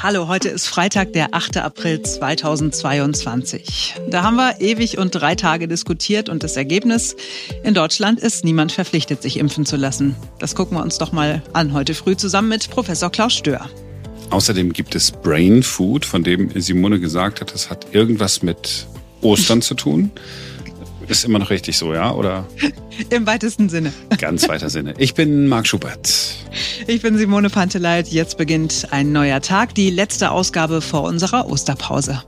Hallo, heute ist Freitag, der 8. April 2022. Da haben wir ewig und drei Tage diskutiert und das Ergebnis, in Deutschland ist niemand verpflichtet, sich impfen zu lassen. Das gucken wir uns doch mal an heute früh zusammen mit Professor Klaus Stör. Außerdem gibt es Brain Food, von dem Simone gesagt hat, das hat irgendwas mit Ostern zu tun. Ist immer noch richtig so, ja? Oder? Im weitesten Sinne. Ganz weiter Sinne. Ich bin Marc Schubert. Ich bin Simone Panteleit. Jetzt beginnt ein neuer Tag, die letzte Ausgabe vor unserer Osterpause.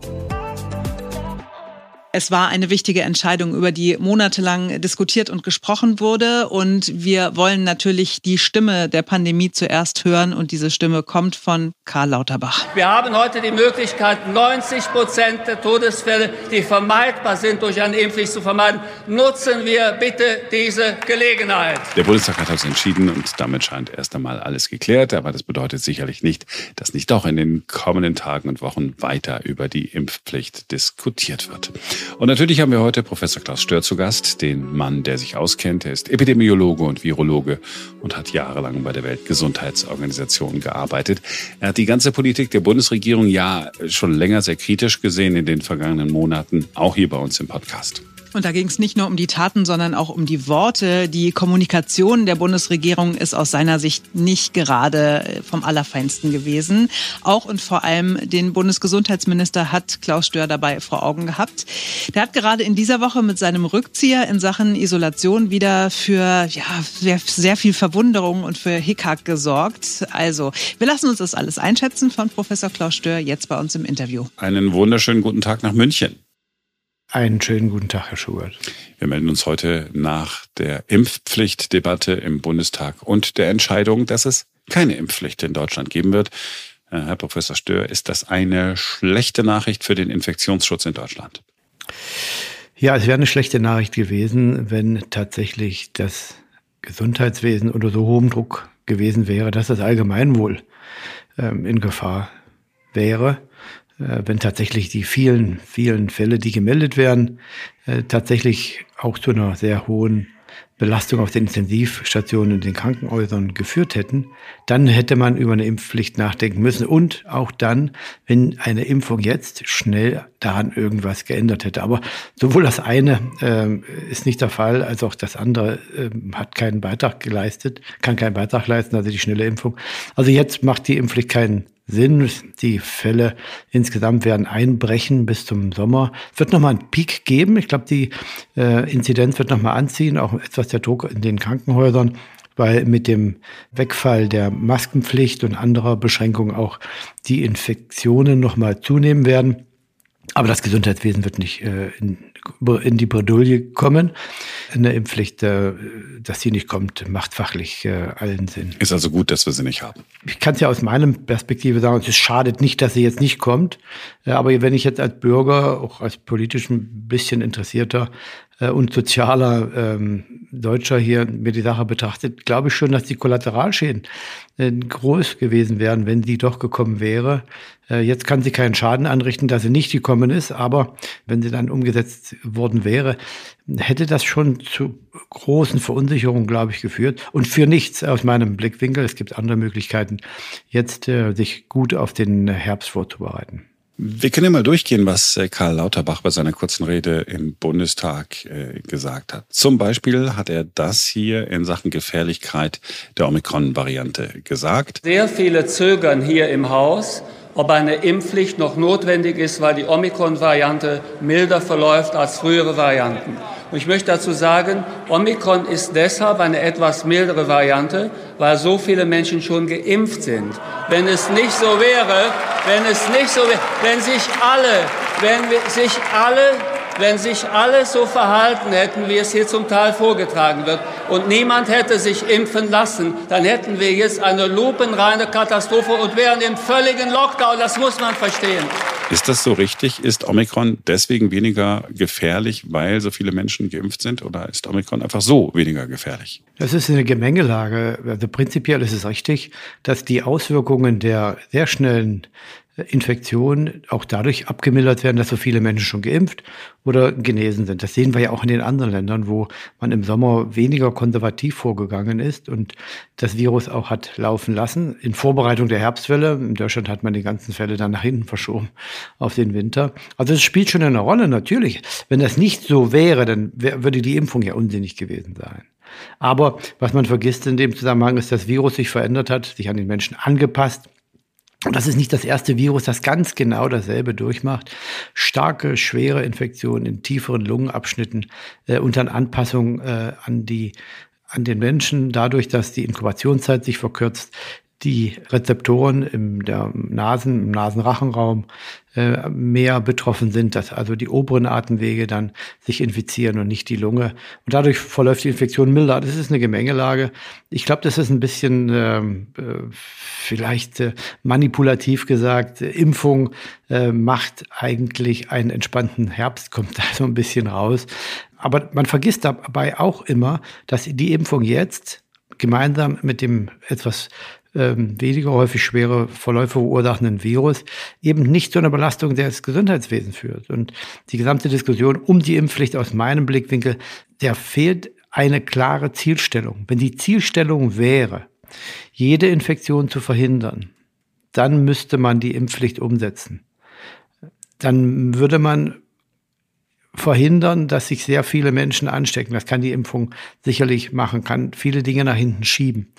Es war eine wichtige Entscheidung, über die monatelang diskutiert und gesprochen wurde. Und wir wollen natürlich die Stimme der Pandemie zuerst hören. Und diese Stimme kommt von Karl Lauterbach. Wir haben heute die Möglichkeit, 90 Prozent der Todesfälle, die vermeidbar sind, durch eine Impfpflicht zu vermeiden. Nutzen wir bitte diese Gelegenheit. Der Bundestag hat das entschieden und damit scheint erst einmal alles geklärt. Aber das bedeutet sicherlich nicht, dass nicht doch in den kommenden Tagen und Wochen weiter über die Impfpflicht diskutiert wird. Und natürlich haben wir heute Professor Klaus Stör zu Gast, den Mann, der sich auskennt. Er ist Epidemiologe und Virologe und hat jahrelang bei der Weltgesundheitsorganisation gearbeitet. Er hat die ganze Politik der Bundesregierung ja schon länger sehr kritisch gesehen in den vergangenen Monaten, auch hier bei uns im Podcast. Und da ging es nicht nur um die Taten, sondern auch um die Worte. Die Kommunikation der Bundesregierung ist aus seiner Sicht nicht gerade äh, vom Allerfeinsten gewesen. Auch und vor allem den Bundesgesundheitsminister hat Klaus Stör dabei vor Augen gehabt. Der hat gerade in dieser Woche mit seinem Rückzieher in Sachen Isolation wieder für ja, sehr, sehr viel Verwunderung und für Hickhack gesorgt. Also, wir lassen uns das alles einschätzen von Professor Klaus Stör jetzt bei uns im Interview. Einen wunderschönen guten Tag nach München. Einen schönen guten Tag, Herr Schubert. Wir melden uns heute nach der Impfpflichtdebatte im Bundestag und der Entscheidung, dass es keine Impfpflicht in Deutschland geben wird. Äh, Herr Professor Stör, ist das eine schlechte Nachricht für den Infektionsschutz in Deutschland? Ja, es wäre eine schlechte Nachricht gewesen, wenn tatsächlich das Gesundheitswesen unter so hohem Druck gewesen wäre, dass das Allgemeinwohl ähm, in Gefahr wäre. Äh, wenn tatsächlich die vielen, vielen Fälle, die gemeldet werden, äh, tatsächlich auch zu einer sehr hohen Belastung auf den Intensivstationen und den Krankenhäusern geführt hätten, dann hätte man über eine Impfpflicht nachdenken müssen. Und auch dann, wenn eine Impfung jetzt schnell daran irgendwas geändert hätte. Aber sowohl das eine äh, ist nicht der Fall, als auch das andere äh, hat keinen Beitrag geleistet, kann keinen Beitrag leisten, also die schnelle Impfung. Also jetzt macht die Impfpflicht keinen Sinn. Die Fälle insgesamt werden einbrechen bis zum Sommer. Es wird nochmal einen Peak geben. Ich glaube, die äh, Inzidenz wird nochmal anziehen, auch etwas der Druck in den Krankenhäusern, weil mit dem Wegfall der Maskenpflicht und anderer Beschränkungen auch die Infektionen nochmal zunehmen werden. Aber das Gesundheitswesen wird nicht äh, in, in die Bredouille kommen. Eine Impfpflicht, äh, dass sie nicht kommt, macht fachlich äh, allen Sinn. Ist also gut, dass wir sie nicht haben. Ich kann es ja aus meiner Perspektive sagen, es schadet nicht, dass sie jetzt nicht kommt. Äh, aber wenn ich jetzt als Bürger, auch als politisch ein bisschen interessierter äh, und sozialer ähm, Deutscher hier mir die Sache betrachtet, glaube ich schon, dass die Kollateralschäden äh, groß gewesen wären, wenn sie doch gekommen wäre. Äh, jetzt kann sie keinen Schaden anrichten, dass sie nicht gekommen ist, aber wenn sie dann umgesetzt worden wäre, hätte das schon zu großen Verunsicherungen, glaube ich, geführt. Und für nichts aus meinem Blickwinkel. Es gibt andere Möglichkeiten, jetzt äh, sich gut auf den Herbst vorzubereiten. Wir können ja mal durchgehen, was äh, Karl Lauterbach bei seiner kurzen Rede im Bundestag äh, gesagt hat. Zum Beispiel hat er das hier in Sachen Gefährlichkeit der Omikron-Variante gesagt. Sehr viele zögern hier im Haus, ob eine Impfpflicht noch notwendig ist, weil die Omikron-Variante milder verläuft als frühere Varianten. Und ich möchte dazu sagen, Omikron ist deshalb eine etwas mildere Variante, weil so viele Menschen schon geimpft sind. Wenn es nicht so wäre, wenn es nicht so wenn sich alle, wenn sich alle wenn sich alle so verhalten hätten, wie es hier zum Teil vorgetragen wird, und niemand hätte sich impfen lassen, dann hätten wir jetzt eine lupenreine Katastrophe und wären im völligen Lockdown. Das muss man verstehen. Ist das so richtig? Ist Omikron deswegen weniger gefährlich, weil so viele Menschen geimpft sind? Oder ist Omikron einfach so weniger gefährlich? Das ist eine Gemengelage. Also prinzipiell ist es richtig, dass die Auswirkungen der sehr schnellen Infektion auch dadurch abgemildert werden, dass so viele Menschen schon geimpft oder genesen sind. Das sehen wir ja auch in den anderen Ländern, wo man im Sommer weniger konservativ vorgegangen ist und das Virus auch hat laufen lassen. In Vorbereitung der Herbstwelle, in Deutschland hat man die ganzen Fälle dann nach hinten verschoben auf den Winter. Also es spielt schon eine Rolle, natürlich. Wenn das nicht so wäre, dann würde die Impfung ja unsinnig gewesen sein. Aber was man vergisst in dem Zusammenhang ist, dass das Virus sich verändert hat, sich an den Menschen angepasst und das ist nicht das erste Virus, das ganz genau dasselbe durchmacht. Starke, schwere Infektionen in tieferen Lungenabschnitten äh, und dann Anpassung äh, an die an den Menschen, dadurch, dass die Inkubationszeit sich verkürzt, die Rezeptoren im der Nasen, im Nasenrachenraum äh, mehr betroffen sind, dass also die oberen Atemwege dann sich infizieren und nicht die Lunge. Und dadurch verläuft die Infektion milder. Das ist eine Gemengelage. Ich glaube, das ist ein bisschen ähm, äh, vielleicht äh, manipulativ gesagt. Impfung äh, macht eigentlich einen entspannten Herbst, kommt da so ein bisschen raus. Aber man vergisst dabei auch immer, dass die Impfung jetzt gemeinsam mit dem etwas ähm, weniger häufig schwere Verläufe verursachenden Virus eben nicht zu einer Belastung des Gesundheitswesens führt. Und die gesamte Diskussion um die Impfpflicht aus meinem Blickwinkel, der fehlt eine klare Zielstellung. Wenn die Zielstellung wäre, jede Infektion zu verhindern, dann müsste man die Impfpflicht umsetzen. Dann würde man verhindern, dass sich sehr viele Menschen anstecken. Das kann die Impfung sicherlich machen, kann viele Dinge nach hinten schieben.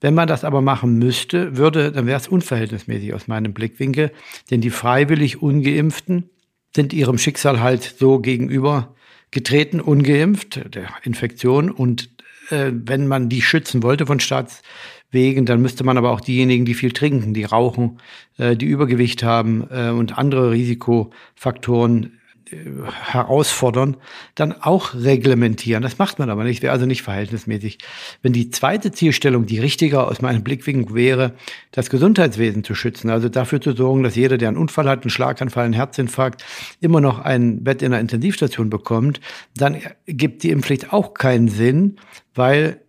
Wenn man das aber machen müsste, würde, dann wäre es unverhältnismäßig aus meinem Blickwinkel, denn die freiwillig ungeimpften sind ihrem Schicksal halt so gegenüber getreten, ungeimpft, der Infektion. Und äh, wenn man die schützen wollte von Staatswegen, dann müsste man aber auch diejenigen, die viel trinken, die rauchen, äh, die Übergewicht haben äh, und andere Risikofaktoren herausfordern, dann auch reglementieren. Das macht man aber nicht, wäre also nicht verhältnismäßig. Wenn die zweite Zielstellung, die richtiger aus meinem Blickwinkel wäre, das Gesundheitswesen zu schützen, also dafür zu sorgen, dass jeder, der einen Unfall hat, einen Schlaganfall, einen Herzinfarkt, immer noch ein Bett in einer Intensivstation bekommt, dann gibt die Impfpflicht auch keinen Sinn, weil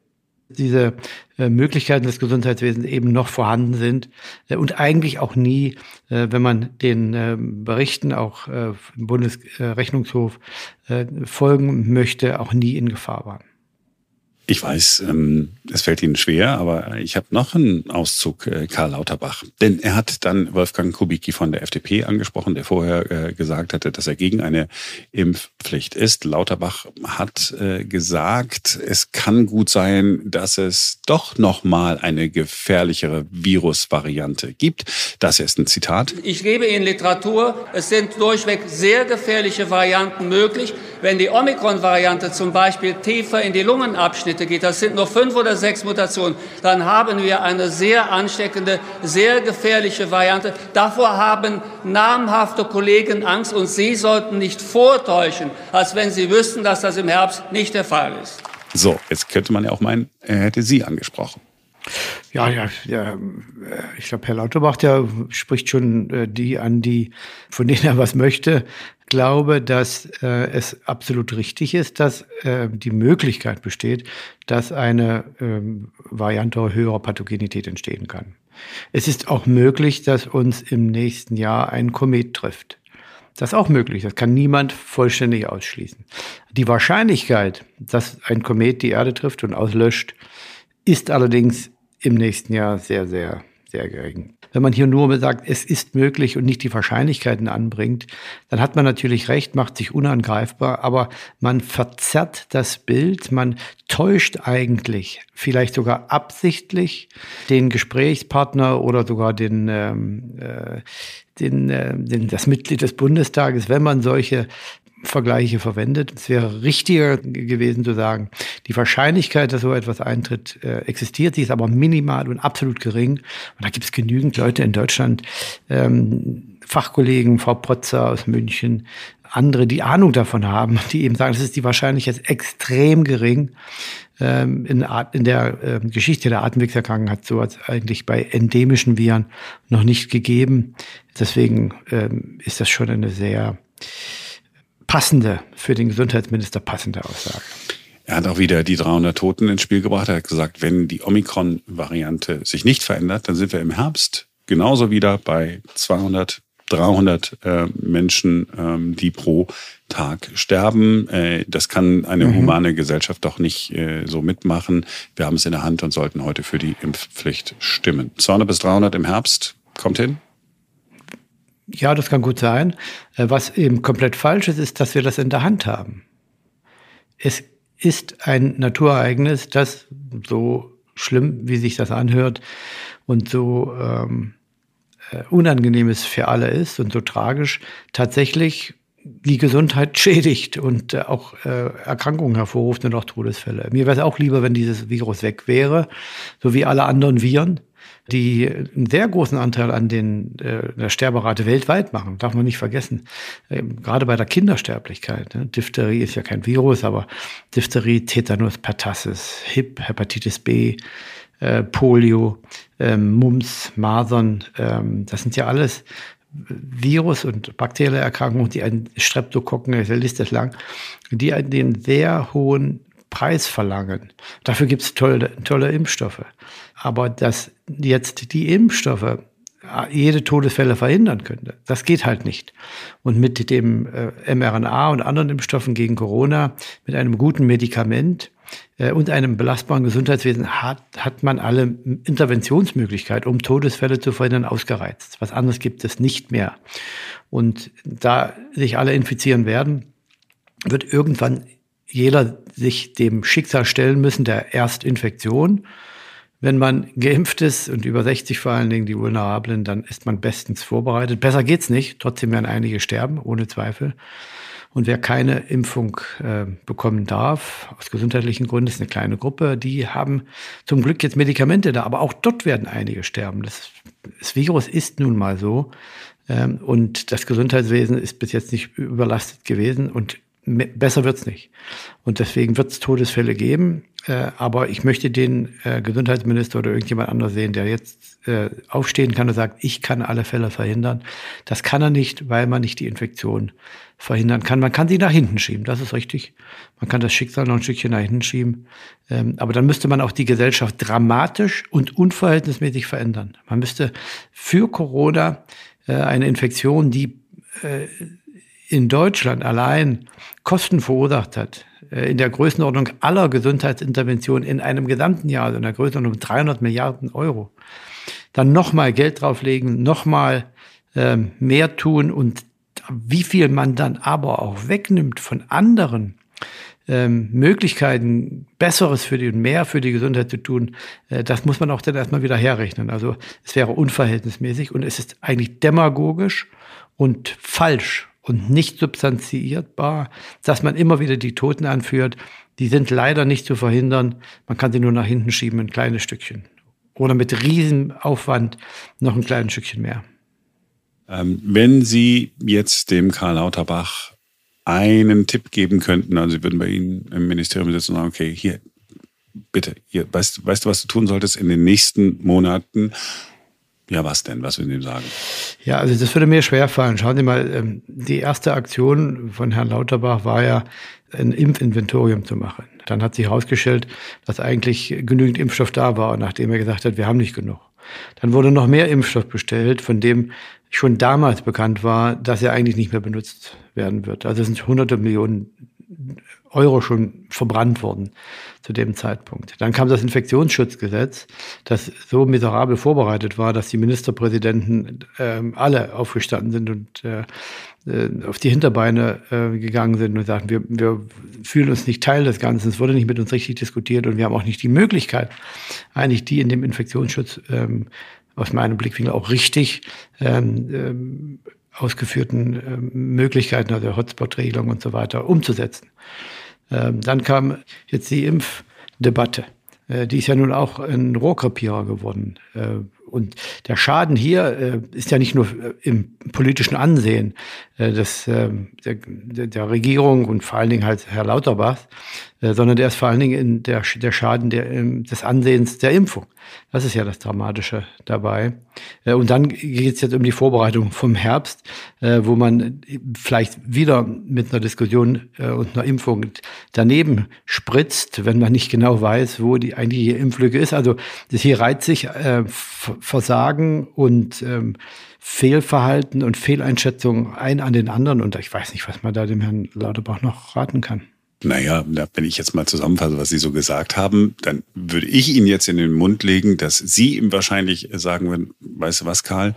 diese äh, Möglichkeiten des Gesundheitswesens eben noch vorhanden sind äh, und eigentlich auch nie, äh, wenn man den äh, Berichten auch äh, im Bundesrechnungshof äh, folgen möchte, auch nie in Gefahr waren. Ich weiß, ähm, es fällt Ihnen schwer, aber ich habe noch einen Auszug, äh, Karl Lauterbach. Denn er hat dann Wolfgang Kubicki von der FDP angesprochen, der vorher äh, gesagt hatte, dass er gegen eine Impfpflicht ist. Lauterbach hat äh, gesagt, es kann gut sein, dass es doch noch mal eine gefährlichere Virusvariante gibt. Das ist ein Zitat. Ich gebe Ihnen Literatur. Es sind durchweg sehr gefährliche Varianten möglich. Wenn die Omikron-Variante zum Beispiel tiefer in die Lungenabschnitte geht, das sind nur fünf oder sechs Mutationen, dann haben wir eine sehr ansteckende, sehr gefährliche Variante. Davor haben namhafte Kollegen Angst und Sie sollten nicht vortäuschen, als wenn Sie wüssten, dass das im Herbst nicht der Fall ist. So, jetzt könnte man ja auch meinen, er hätte Sie angesprochen. Ja, ja, ja ich glaube, Herr Lauterbach, der spricht schon äh, die an, die, von denen er was möchte. Ich glaube, dass äh, es absolut richtig ist, dass äh, die Möglichkeit besteht, dass eine ähm, Variante höherer Pathogenität entstehen kann. Es ist auch möglich, dass uns im nächsten Jahr ein Komet trifft. Das ist auch möglich. Das kann niemand vollständig ausschließen. Die Wahrscheinlichkeit, dass ein Komet die Erde trifft und auslöscht, ist allerdings im nächsten Jahr sehr, sehr, sehr gering. Wenn man hier nur sagt, es ist möglich und nicht die Wahrscheinlichkeiten anbringt, dann hat man natürlich recht, macht sich unangreifbar, aber man verzerrt das Bild, man täuscht eigentlich, vielleicht sogar absichtlich, den Gesprächspartner oder sogar den, ähm, äh, den, äh, den, das Mitglied des Bundestages, wenn man solche Vergleiche verwendet. Es wäre richtiger gewesen zu sagen, die Wahrscheinlichkeit, dass so etwas eintritt, äh, existiert. Sie ist aber minimal und absolut gering. Und da gibt es genügend Leute in Deutschland, ähm, Fachkollegen, Frau Protzer aus München, andere, die Ahnung davon haben, die eben sagen, das ist die Wahrscheinlichkeit extrem gering. Ähm, in, in der äh, Geschichte der Atemwegserkrankung hat sowas eigentlich bei endemischen Viren noch nicht gegeben. Deswegen ähm, ist das schon eine sehr passende, für den Gesundheitsminister passende Aussage. Er hat auch wieder die 300 Toten ins Spiel gebracht. Er hat gesagt, wenn die Omikron-Variante sich nicht verändert, dann sind wir im Herbst genauso wieder bei 200, 300 äh, Menschen, ähm, die pro Tag sterben. Äh, das kann eine mhm. humane Gesellschaft doch nicht äh, so mitmachen. Wir haben es in der Hand und sollten heute für die Impfpflicht stimmen. 200 bis 300 im Herbst kommt hin. Ja, das kann gut sein. Äh, was eben komplett falsch ist, ist, dass wir das in der Hand haben. Es ist ein Naturereignis, das so schlimm, wie sich das anhört und so ähm, äh, unangenehm es für alle ist und so tragisch, tatsächlich die Gesundheit schädigt und äh, auch äh, Erkrankungen hervorruft und auch Todesfälle. Mir wäre es auch lieber, wenn dieses Virus weg wäre, so wie alle anderen Viren die einen sehr großen Anteil an den, äh, der Sterberate weltweit machen, darf man nicht vergessen. Ähm, gerade bei der Kindersterblichkeit. Ne? Diphtherie ist ja kein Virus, aber Diphtherie, Tetanus, Pertussis, HIP, Hepatitis B, äh, Polio, ähm, Mumps, Masern, ähm, das sind ja alles Virus- und bakterielle Erkrankungen, die einen Streptokokken, der Liste ist lang, die einen sehr hohen Preis verlangen. Dafür gibt es tolle, tolle Impfstoffe. Aber dass jetzt die Impfstoffe äh, jede Todesfälle verhindern könnte. Das geht halt nicht. Und mit dem äh, mRNA und anderen Impfstoffen gegen Corona, mit einem guten Medikament äh, und einem belastbaren Gesundheitswesen hat, hat man alle Interventionsmöglichkeiten, um Todesfälle zu verhindern, ausgereizt. Was anderes gibt es nicht mehr. Und da sich alle infizieren werden, wird irgendwann jeder sich dem Schicksal stellen müssen der Erstinfektion. Wenn man geimpft ist und über 60 vor allen Dingen die Vulnerablen, dann ist man bestens vorbereitet. Besser geht's nicht. Trotzdem werden einige sterben, ohne Zweifel. Und wer keine Impfung äh, bekommen darf, aus gesundheitlichen Gründen, ist eine kleine Gruppe, die haben zum Glück jetzt Medikamente da, aber auch dort werden einige sterben. Das, das Virus ist nun mal so. Ähm, und das Gesundheitswesen ist bis jetzt nicht überlastet gewesen und besser wird's nicht. Und deswegen wird es Todesfälle geben. Äh, aber ich möchte den äh, Gesundheitsminister oder irgendjemand anders sehen, der jetzt äh, aufstehen kann und sagt, ich kann alle Fälle verhindern. Das kann er nicht, weil man nicht die Infektion verhindern kann. Man kann sie nach hinten schieben, das ist richtig. Man kann das Schicksal noch ein Stückchen nach hinten schieben. Ähm, aber dann müsste man auch die Gesellschaft dramatisch und unverhältnismäßig verändern. Man müsste für Corona äh, eine Infektion, die äh, in Deutschland allein Kosten verursacht hat, äh, in der Größenordnung aller Gesundheitsinterventionen in einem gesamten Jahr, also in der Größenordnung 300 Milliarden Euro, dann nochmal Geld drauflegen, nochmal ähm, mehr tun und wie viel man dann aber auch wegnimmt von anderen ähm, Möglichkeiten, Besseres für die und mehr für die Gesundheit zu tun, äh, das muss man auch dann erstmal wieder herrechnen. Also es wäre unverhältnismäßig und es ist eigentlich demagogisch und falsch und nicht substanziierbar, dass man immer wieder die Toten anführt. Die sind leider nicht zu verhindern. Man kann sie nur nach hinten schieben, ein kleines Stückchen. Oder mit Riesenaufwand noch ein kleines Stückchen mehr. Ähm, wenn Sie jetzt dem Karl Lauterbach einen Tipp geben könnten, also Sie würden bei Ihnen im Ministerium sitzen und sagen, okay, hier, bitte, hier, weißt, weißt du, was du tun solltest in den nächsten Monaten, ja, was denn? Was würden Sie sagen? Ja, also das würde mir schwerfallen. Schauen Sie mal, ähm, die erste Aktion von Herrn Lauterbach war ja, ein Impfinventorium zu machen. Dann hat sich herausgestellt, dass eigentlich genügend Impfstoff da war, nachdem er gesagt hat, wir haben nicht genug. Dann wurde noch mehr Impfstoff bestellt, von dem schon damals bekannt war, dass er eigentlich nicht mehr benutzt werden wird. Also es sind hunderte Millionen Euro schon verbrannt worden zu dem Zeitpunkt. Dann kam das Infektionsschutzgesetz, das so miserabel vorbereitet war, dass die Ministerpräsidenten äh, alle aufgestanden sind und äh, äh, auf die Hinterbeine äh, gegangen sind und sagten, wir, wir fühlen uns nicht Teil des Ganzen, es wurde nicht mit uns richtig diskutiert und wir haben auch nicht die Möglichkeit, eigentlich die in dem Infektionsschutz ähm, aus meinem Blickwinkel auch richtig ähm, ähm, ausgeführten äh, Möglichkeiten, also Hotspot-Regelung und so weiter, umzusetzen. Ähm, dann kam jetzt die Impfdebatte. Äh, die ist ja nun auch ein Rohrkrepierer geworden. Äh, und der Schaden hier äh, ist ja nicht nur im politischen Ansehen. Äh, des, äh, der, der Regierung und vor allen Dingen halt Herr Lauterbach, äh, sondern der ist vor allen Dingen in der, der Schaden der, ähm, des Ansehens der Impfung. Das ist ja das Dramatische dabei. Äh, und dann geht es jetzt um die Vorbereitung vom Herbst, wo man vielleicht wieder mit einer Diskussion und einer Impfung daneben spritzt, wenn man nicht genau weiß, wo die eigentliche Impflücke ist. Also das hier reiht sich Versagen und ähm, Fehlverhalten und Fehleinschätzung ein an den anderen. Und ich weiß nicht, was man da dem Herrn Lauterbach noch raten kann. Naja, wenn ich jetzt mal zusammenfasse, was Sie so gesagt haben, dann würde ich Ihnen jetzt in den Mund legen, dass Sie ihm wahrscheinlich sagen würden, weißt du was, Karl,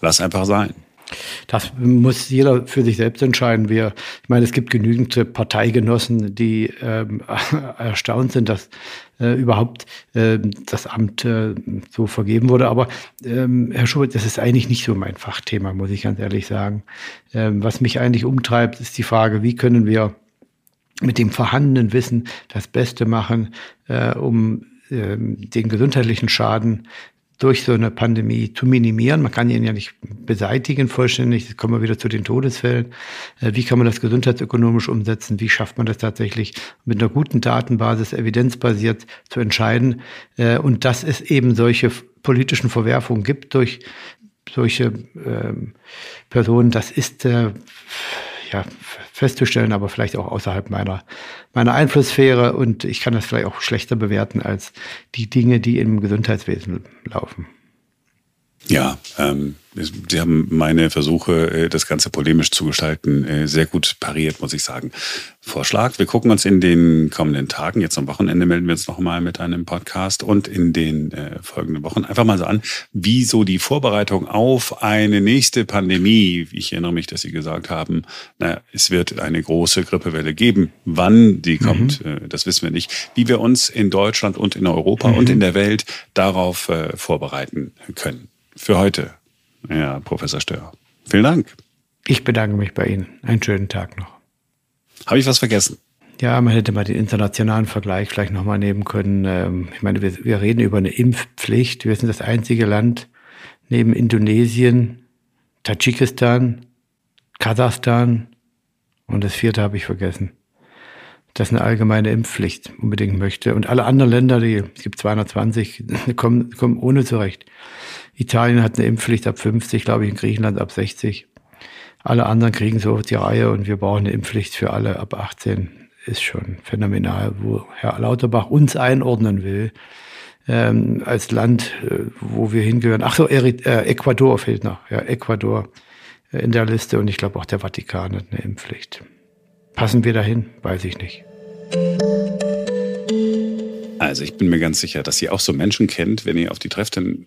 lass einfach sein. Das muss jeder für sich selbst entscheiden. Wir, ich meine, es gibt genügend Parteigenossen, die ähm, erstaunt sind, dass äh, überhaupt äh, das Amt äh, so vergeben wurde. Aber ähm, Herr Schubert, das ist eigentlich nicht so mein Fachthema, muss ich ganz ehrlich sagen. Ähm, was mich eigentlich umtreibt, ist die Frage, wie können wir mit dem vorhandenen Wissen das Beste machen, äh, um ähm, den gesundheitlichen Schaden durch so eine Pandemie zu minimieren. Man kann ihn ja nicht beseitigen vollständig. Jetzt kommen wir wieder zu den Todesfällen. Äh, wie kann man das gesundheitsökonomisch umsetzen? Wie schafft man das tatsächlich mit einer guten Datenbasis, evidenzbasiert zu entscheiden? Äh, und dass es eben solche politischen Verwerfungen gibt durch solche ähm, Personen, das ist äh, ja, festzustellen, aber vielleicht auch außerhalb meiner, meiner Einflusssphäre. Und ich kann das vielleicht auch schlechter bewerten als die Dinge, die im Gesundheitswesen laufen. Ja, ähm, Sie haben meine Versuche, äh, das Ganze polemisch zu gestalten, äh, sehr gut pariert, muss ich sagen. Vorschlag, wir gucken uns in den kommenden Tagen, jetzt am Wochenende melden wir uns nochmal mit einem Podcast und in den äh, folgenden Wochen einfach mal so an, wie so die Vorbereitung auf eine nächste Pandemie, ich erinnere mich, dass Sie gesagt haben, naja, es wird eine große Grippewelle geben. Wann die mhm. kommt, mhm. das wissen wir nicht. Wie wir uns in Deutschland und in Europa mhm. und in der Welt darauf vorbereiten können für heute, Herr Professor Stör. Vielen Dank. Ich bedanke mich bei Ihnen. Einen schönen Tag noch. Habe ich was vergessen? Ja, man hätte mal den internationalen Vergleich vielleicht nochmal nehmen können. Ähm, ich meine, wir, wir reden über eine Impfpflicht. Wir sind das einzige Land neben Indonesien, Tadschikistan, Kasachstan und das vierte habe ich vergessen, das eine allgemeine Impfpflicht unbedingt möchte. Und alle anderen Länder, die, es gibt 220, kommen, kommen ohne zurecht. Italien hat eine Impfpflicht ab 50, glaube ich, in Griechenland ab 60. Alle anderen kriegen so die Reihe und wir brauchen eine Impfpflicht für alle ab 18. Ist schon phänomenal, wo Herr Lauterbach uns einordnen will ähm, als Land, äh, wo wir hingehören. Ach so, äh, Ecuador fehlt noch. Ja, Ecuador äh, in der Liste und ich glaube auch der Vatikan hat eine Impfpflicht. Passen wir dahin? Weiß ich nicht. Also ich bin mir ganz sicher, dass ihr auch so Menschen kennt, wenn ihr auf die trefft, dann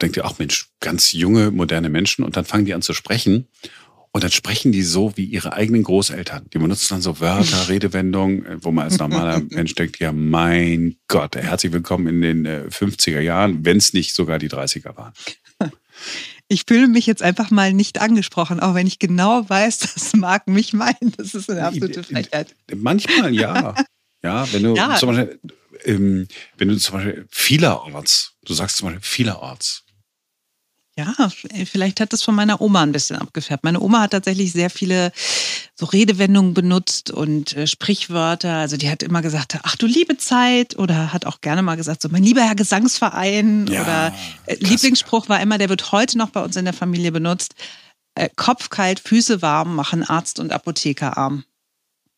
denkt ihr, ach Mensch, ganz junge, moderne Menschen und dann fangen die an zu sprechen und dann sprechen die so wie ihre eigenen Großeltern. Die benutzen dann so Wörter, Redewendungen, wo man als normaler Mensch denkt, ja mein Gott, herzlich willkommen in den 50er äh, Jahren, wenn es nicht sogar die 30er waren. Ich fühle mich jetzt einfach mal nicht angesprochen, auch wenn ich genau weiß, das mag mich meinen. Das ist eine absolute Frechheit. Manchmal ja. Ja, wenn du ja. zum Beispiel, ähm, wenn du zum Beispiel vielerorts, du sagst zum Beispiel vielerorts, ja, vielleicht hat das von meiner Oma ein bisschen abgefärbt. Meine Oma hat tatsächlich sehr viele so Redewendungen benutzt und äh, Sprichwörter. Also die hat immer gesagt, ach du liebe Zeit oder hat auch gerne mal gesagt, so mein lieber Herr Gesangsverein ja, oder äh, Lieblingsspruch war immer, der wird heute noch bei uns in der Familie benutzt. Äh, Kopf kalt, Füße warm machen Arzt und Apotheker arm.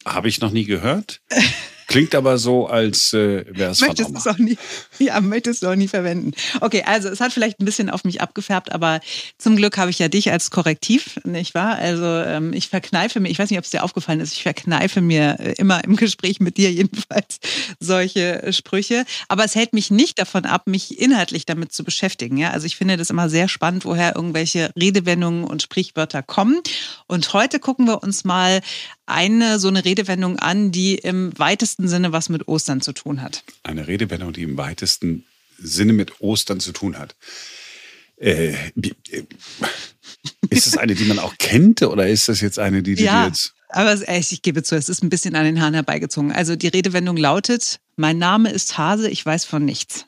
Habe ich noch nie gehört. Klingt aber so, als äh, wäre es möchtest von auch nie, Ja, möchtest du auch nie verwenden. Okay, also es hat vielleicht ein bisschen auf mich abgefärbt, aber zum Glück habe ich ja dich als Korrektiv, nicht wahr? Also ähm, ich verkneife mir, ich weiß nicht, ob es dir aufgefallen ist, ich verkneife mir äh, immer im Gespräch mit dir jedenfalls solche Sprüche. Aber es hält mich nicht davon ab, mich inhaltlich damit zu beschäftigen. Ja? Also ich finde das immer sehr spannend, woher irgendwelche Redewendungen und Sprichwörter kommen. Und heute gucken wir uns mal eine so eine Redewendung an, die im weitesten Sinne was mit Ostern zu tun hat. Eine Redewendung, die im weitesten Sinne mit Ostern zu tun hat. Äh, äh ist das eine, die man auch kennt oder ist das jetzt eine, die, die ja, du jetzt. Aber ich gebe zu, es ist ein bisschen an den Haaren herbeigezogen. Also die Redewendung lautet: Mein Name ist Hase, ich weiß von nichts.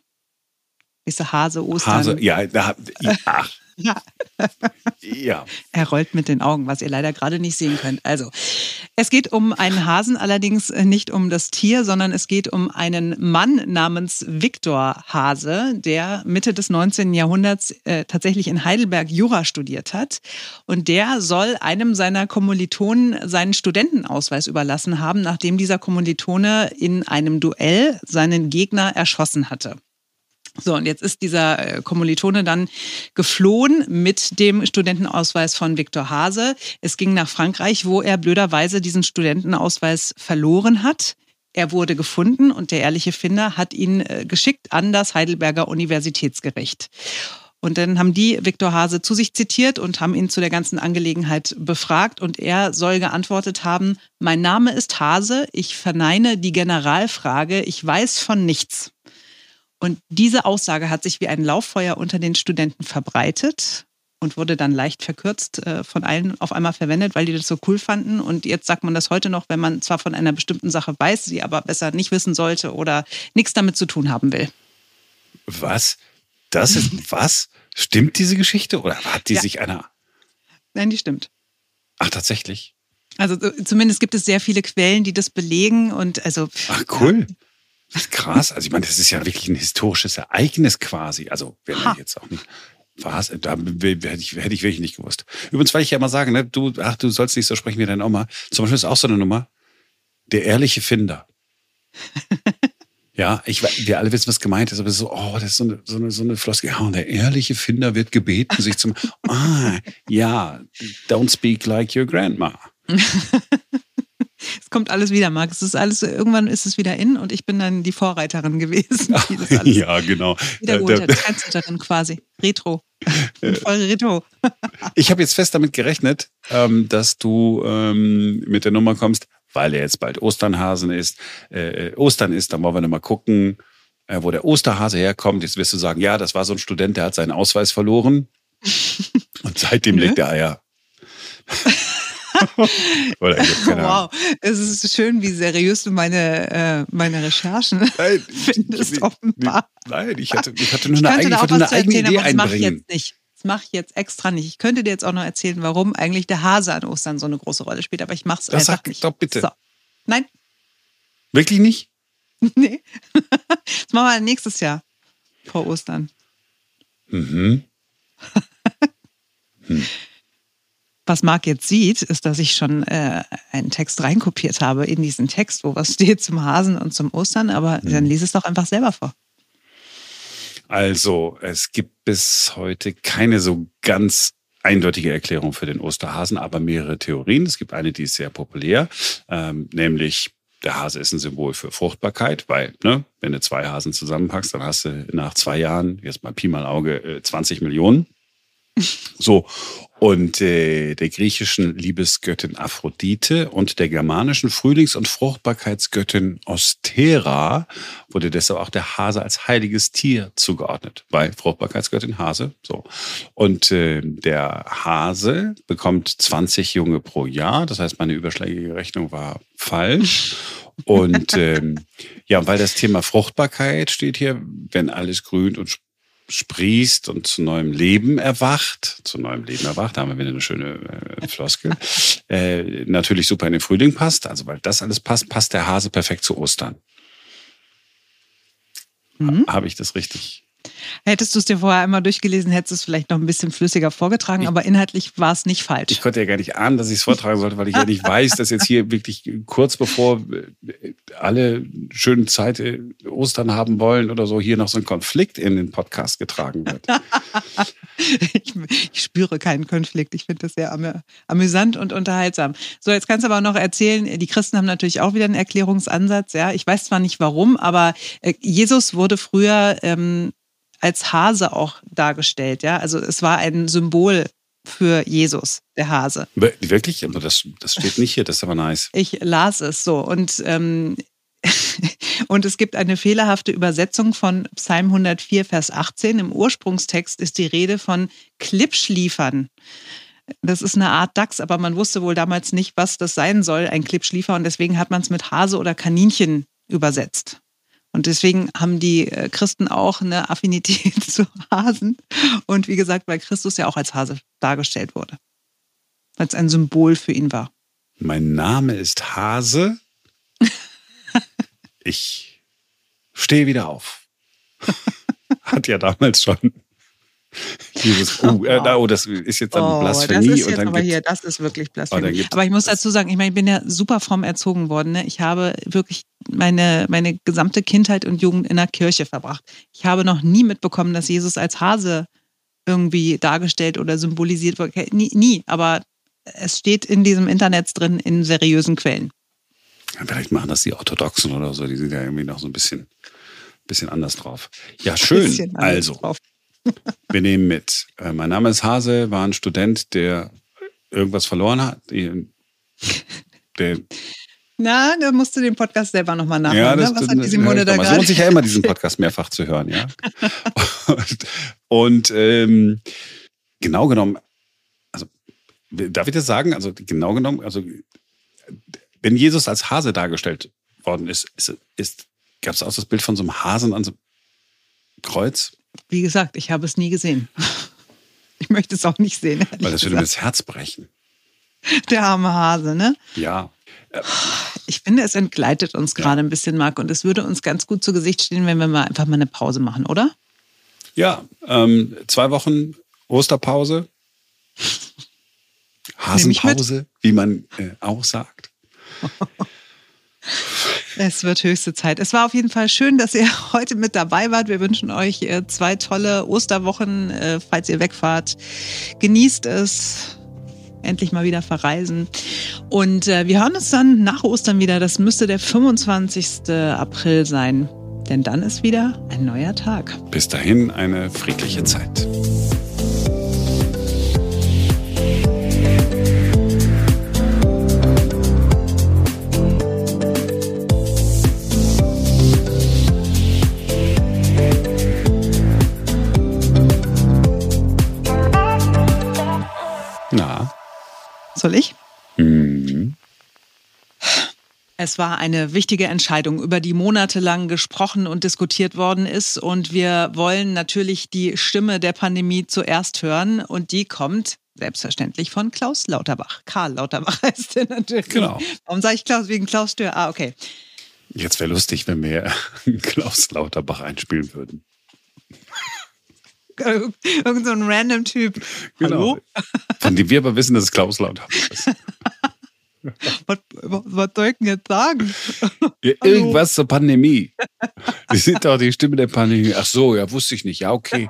Ist Hase Ostern? Hase, ja, da, ach, ja. Er rollt mit den Augen, was ihr leider gerade nicht sehen könnt. Also, es geht um einen Hasen, allerdings nicht um das Tier, sondern es geht um einen Mann namens Viktor Hase, der Mitte des 19. Jahrhunderts äh, tatsächlich in Heidelberg Jura studiert hat. Und der soll einem seiner Kommilitonen seinen Studentenausweis überlassen haben, nachdem dieser Kommilitone in einem Duell seinen Gegner erschossen hatte. So, und jetzt ist dieser äh, Kommilitone dann geflohen mit dem Studentenausweis von Viktor Hase. Es ging nach Frankreich, wo er blöderweise diesen Studentenausweis verloren hat. Er wurde gefunden und der ehrliche Finder hat ihn äh, geschickt an das Heidelberger Universitätsgericht. Und dann haben die Viktor Hase zu sich zitiert und haben ihn zu der ganzen Angelegenheit befragt. Und er soll geantwortet haben, mein Name ist Hase, ich verneine die Generalfrage, ich weiß von nichts. Und diese Aussage hat sich wie ein Lauffeuer unter den Studenten verbreitet und wurde dann leicht verkürzt äh, von allen auf einmal verwendet, weil die das so cool fanden. Und jetzt sagt man das heute noch, wenn man zwar von einer bestimmten Sache weiß, sie aber besser nicht wissen sollte oder nichts damit zu tun haben will. Was? Das ist was? Stimmt diese Geschichte oder hat die ja. sich einer? Nein, die stimmt. Ach, tatsächlich. Also zumindest gibt es sehr viele Quellen, die das belegen und also. Ach cool. Ja. Krass. Also ich meine, das ist ja wirklich ein historisches Ereignis quasi. Also wenn man jetzt auch nicht. Was? Da hätte ich, hätte ich wirklich nicht gewusst. Übrigens, weil ich ja immer sage, ne, du, ach, du sollst nicht so sprechen wie deine Oma. Zum Beispiel ist auch so eine Nummer. Der ehrliche Finder. ja, ich, wir alle wissen, was gemeint ist, aber so, oh, das ist so eine, so eine, so eine Floskel. Ja, und der ehrliche Finder wird gebeten, sich zum, ah, ja, don't speak like your grandma. Es kommt alles wieder, Marc. Es ist alles, irgendwann ist es wieder in und ich bin dann die Vorreiterin gewesen. Die ja, genau. Wiedergeholt hat, Trendsetterin quasi. Retro. Voll Retro. ich habe jetzt fest damit gerechnet, ähm, dass du ähm, mit der Nummer kommst, weil er jetzt bald Osternhasen ist. Äh, Ostern ist, dann wollen wir nochmal gucken, äh, wo der Osterhase herkommt. Jetzt wirst du sagen, ja, das war so ein Student, der hat seinen Ausweis verloren. Und seitdem legt er Eier. Oder wow, es ist schön, wie seriös du meine, äh, meine Recherchen nein, findest, ich, offenbar. Nein, ich hatte, ich hatte nur eine, eigene, ich eine eigene Idee einbringen. Das mache ich jetzt nicht. Das mache ich jetzt extra nicht. Ich könnte dir jetzt auch noch erzählen, warum eigentlich der Hase an Ostern so eine große Rolle spielt, aber ich mache es einfach sag nicht. Doch bitte. So. Nein. Wirklich nicht? nee. Das machen wir nächstes Jahr vor Ostern. Mhm. hm. Was Marc jetzt sieht, ist, dass ich schon äh, einen Text reinkopiert habe in diesen Text, wo was steht zum Hasen und zum Ostern, aber mhm. dann lese es doch einfach selber vor. Also, es gibt bis heute keine so ganz eindeutige Erklärung für den Osterhasen, aber mehrere Theorien. Es gibt eine, die ist sehr populär, ähm, nämlich der Hase ist ein Symbol für Fruchtbarkeit, weil, ne, wenn du zwei Hasen zusammenpackst, dann hast du nach zwei Jahren, jetzt mal Pi mal Auge, 20 äh, Millionen. So, und äh, der griechischen Liebesgöttin Aphrodite und der germanischen Frühlings- und Fruchtbarkeitsgöttin Ostera wurde deshalb auch der Hase als heiliges Tier zugeordnet, weil Fruchtbarkeitsgöttin Hase. So. Und äh, der Hase bekommt 20 Junge pro Jahr. Das heißt, meine überschlägige Rechnung war falsch. Und ähm, ja, weil das Thema Fruchtbarkeit steht hier, wenn alles grünt und sprießt und zu neuem Leben erwacht, zu neuem Leben erwacht, da haben wir wieder eine schöne äh, Floskel, äh, natürlich super in den Frühling passt, also weil das alles passt, passt der Hase perfekt zu Ostern. Mhm. Habe ich das richtig Hättest du es dir vorher einmal durchgelesen, hättest du es vielleicht noch ein bisschen flüssiger vorgetragen, ich, aber inhaltlich war es nicht falsch. Ich konnte ja gar nicht ahnen, dass ich es vortragen sollte, weil ich ja nicht weiß, dass jetzt hier wirklich kurz bevor alle schöne Zeit äh, Ostern haben wollen oder so, hier noch so ein Konflikt in den Podcast getragen wird. ich, ich, spüre keinen Konflikt. Ich finde das sehr amü amüsant und unterhaltsam. So, jetzt kannst du aber noch erzählen, die Christen haben natürlich auch wieder einen Erklärungsansatz. Ja, ich weiß zwar nicht warum, aber äh, Jesus wurde früher ähm, als Hase auch dargestellt. Ja, also es war ein Symbol für Jesus, der Hase. Wirklich? Aber das, das steht nicht hier, das ist aber nice. Ich las es so und ähm, und es gibt eine fehlerhafte Übersetzung von Psalm 104, Vers 18. Im Ursprungstext ist die Rede von Klippschliefern. Das ist eine Art Dachs, aber man wusste wohl damals nicht, was das sein soll, ein Klippschliefer. Und deswegen hat man es mit Hase oder Kaninchen übersetzt. Und deswegen haben die äh, Christen auch eine Affinität zu Hasen. Und wie gesagt, weil Christus ja auch als Hase dargestellt wurde. Als ein Symbol für ihn war. Mein Name ist Hase. Ich stehe wieder auf. Hat ja damals schon dieses, oh, äh, oh, das ist jetzt dann oh, Blasphemie. Das ist jetzt aber hier, das ist wirklich Blasphemie. Oh, aber ich muss dazu sagen, ich meine, ich bin ja super fromm erzogen worden. Ne? Ich habe wirklich meine, meine gesamte Kindheit und Jugend in der Kirche verbracht. Ich habe noch nie mitbekommen, dass Jesus als Hase irgendwie dargestellt oder symbolisiert wurde. Nie, nie, aber es steht in diesem Internet drin in seriösen Quellen. Ja, vielleicht machen das die Orthodoxen oder so, die sind ja irgendwie noch so ein bisschen, bisschen anders drauf. Ja, schön. Also, drauf. Wir nehmen mit. Äh, mein Name ist Hase, war ein Student, der irgendwas verloren hat. Der, na, da musst du den Podcast selber nochmal nachhören. Ja, das, ne? Was hat die Simone da gerade? Es lohnt sich ja immer, diesen Podcast mehrfach zu hören, ja. und, und ähm, genau genommen, also darf ich das sagen? Also genau genommen, also wenn Jesus als Hase dargestellt worden ist, ist, ist gab es auch das Bild von so einem Hasen an so einem Kreuz? Wie gesagt, ich habe es nie gesehen. Ich möchte es auch nicht sehen. Weil das würde mir das Herz brechen. Der arme Hase, ne? Ja. Ich finde, es entgleitet uns gerade ja. ein bisschen, Marc, und es würde uns ganz gut zu Gesicht stehen, wenn wir mal einfach mal eine Pause machen, oder? Ja, ähm, zwei Wochen Osterpause. Hasenpause, wie man äh, auch sagt. Es wird höchste Zeit. Es war auf jeden Fall schön, dass ihr heute mit dabei wart. Wir wünschen euch äh, zwei tolle Osterwochen, äh, falls ihr wegfahrt. Genießt es. Endlich mal wieder verreisen. Und äh, wir hören uns dann nach Ostern wieder. Das müsste der 25. April sein. Denn dann ist wieder ein neuer Tag. Bis dahin eine friedliche Zeit. Soll ich? Mhm. Es war eine wichtige Entscheidung, über die monatelang gesprochen und diskutiert worden ist. Und wir wollen natürlich die Stimme der Pandemie zuerst hören. Und die kommt selbstverständlich von Klaus Lauterbach. Karl Lauterbach heißt er natürlich. Genau. Warum sage ich Klaus? Wegen Klaus Stör? Ah, okay. Jetzt wäre lustig, wenn wir Klaus Lauterbach einspielen würden. Irgend so ein random Typ. Genau. Hallo? Von dem wir aber wissen, dass es Klaus Lauterbach ist. was, was soll ich denn jetzt sagen? Ja, irgendwas zur Pandemie. Sie sind doch die Stimme der Pandemie. Ach so, ja, wusste ich nicht. Ja, okay.